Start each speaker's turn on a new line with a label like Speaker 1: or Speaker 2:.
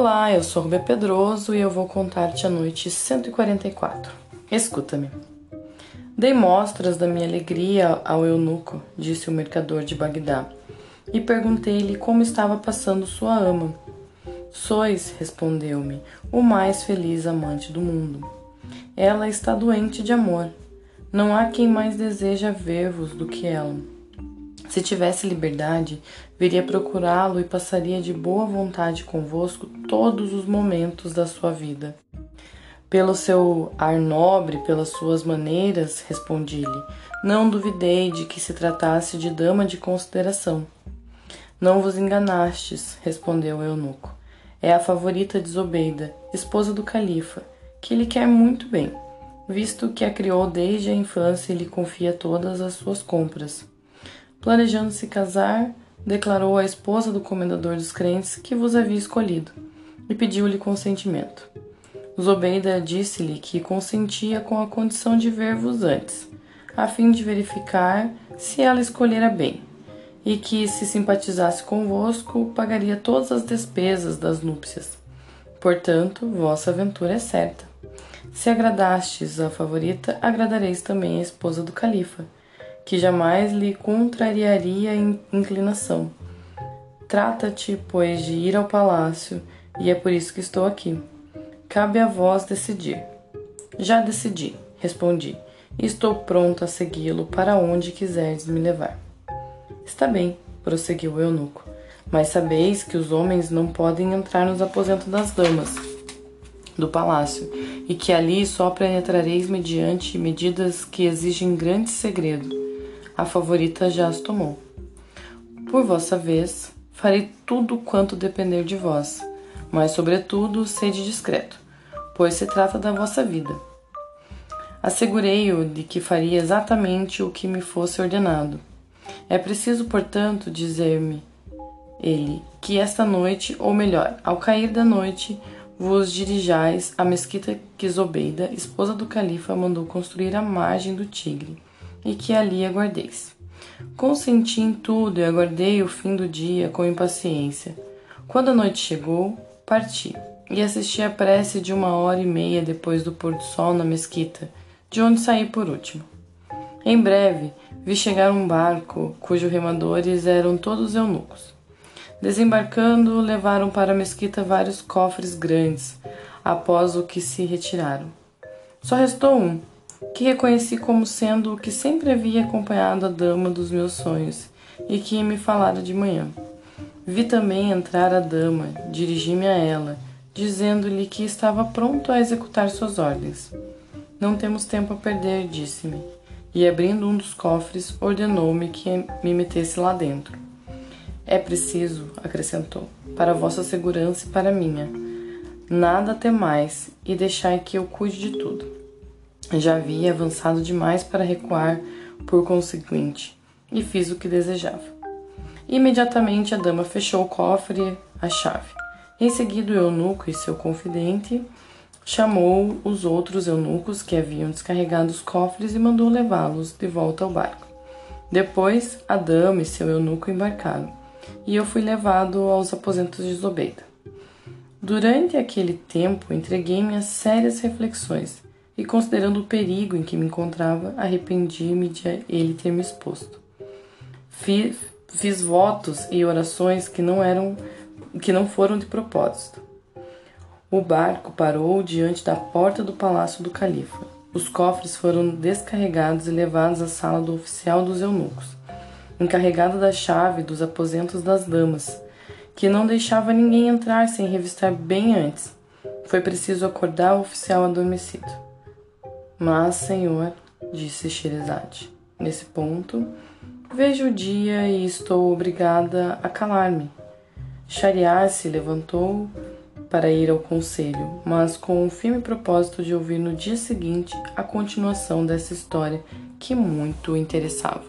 Speaker 1: Olá, eu sou Rubê Pedroso e eu vou contar-te a noite 144. Escuta-me. Dei mostras da minha alegria ao eunuco, disse o mercador de Bagdá, e perguntei-lhe como estava passando sua ama. Sois, respondeu-me, o mais feliz amante do mundo. Ela está doente de amor. Não há quem mais deseja ver-vos do que ela. Se tivesse liberdade, viria procurá-lo e passaria de boa vontade convosco todos os momentos da sua vida. Pelo seu ar nobre, pelas suas maneiras, respondi-lhe, não duvidei de que se tratasse de dama de consideração. Não vos enganastes, respondeu o eunuco. É a favorita de Zobeida, esposa do califa, que lhe quer muito bem, visto que a criou desde a infância e lhe confia todas as suas compras. Planejando se casar, declarou à esposa do comendador dos crentes que vos havia escolhido e pediu-lhe consentimento. Zobeida disse-lhe que consentia com a condição de ver-vos antes, a fim de verificar se ela escolhera bem, e que, se simpatizasse convosco, pagaria todas as despesas das núpcias. Portanto, vossa aventura é certa. Se agradastes a favorita, agradareis também a esposa do califa que jamais lhe contrariaria a inclinação. Trata-te, pois, de ir ao palácio, e é por isso que estou aqui. Cabe a vós decidir. Já decidi, respondi, e estou pronto a segui-lo para onde quiserdes me levar. Está bem, prosseguiu o eunuco, mas sabeis que os homens não podem entrar nos aposentos das damas do palácio, e que ali só penetrareis mediante medidas que exigem grande segredo a favorita já as tomou. Por vossa vez, farei tudo quanto depender de vós, mas, sobretudo, sede discreto, pois se trata da vossa vida. Assegurei-o de que faria exatamente o que me fosse ordenado. É preciso, portanto, dizer-me ele que esta noite, ou melhor, ao cair da noite, vos dirijais à mesquita que Zobeida, esposa do califa, mandou construir à margem do Tigre e que ali aguardeis. Consenti em tudo e aguardei o fim do dia com impaciência. Quando a noite chegou, parti e assisti à prece de uma hora e meia depois do pôr do sol na mesquita, de onde saí por último. Em breve, vi chegar um barco cujos remadores eram todos eunucos. Desembarcando, levaram para a mesquita vários cofres grandes, após o que se retiraram. Só restou um, que reconheci como sendo o que sempre havia acompanhado a dama dos meus sonhos e que me falara de manhã. Vi também entrar a dama, dirigi-me a ela, dizendo-lhe que estava pronto a executar suas ordens. Não temos tempo a perder, disse-me, e abrindo um dos cofres, ordenou-me que me metesse lá dentro. É preciso, acrescentou, para vossa segurança e para minha. Nada temais e deixai que eu cuide de tudo. Já havia avançado demais para recuar, por conseguinte, e fiz o que desejava. Imediatamente a dama fechou o cofre a chave. Em seguida, o eunuco e seu confidente chamou os outros eunucos que haviam descarregado os cofres e mandou levá-los de volta ao barco. Depois, a dama e seu eunuco embarcaram, e eu fui levado aos aposentos de Zobeida. Durante aquele tempo, entreguei-me a sérias reflexões e, considerando o perigo em que me encontrava, arrependi-me de ele ter me exposto. Fiz, fiz votos e orações que não eram que não foram de propósito. O barco parou diante da porta do palácio do califa. Os cofres foram descarregados e levados à sala do oficial dos eunucos, encarregado da chave dos aposentos das damas, que não deixava ninguém entrar sem revistar bem antes. Foi preciso acordar o oficial adormecido. Mas, Senhor, disse Sherazade, nesse ponto, vejo o dia e estou obrigada a calar-me. Shariar se levantou para ir ao conselho, mas com o firme propósito de ouvir no dia seguinte a continuação dessa história que muito interessava.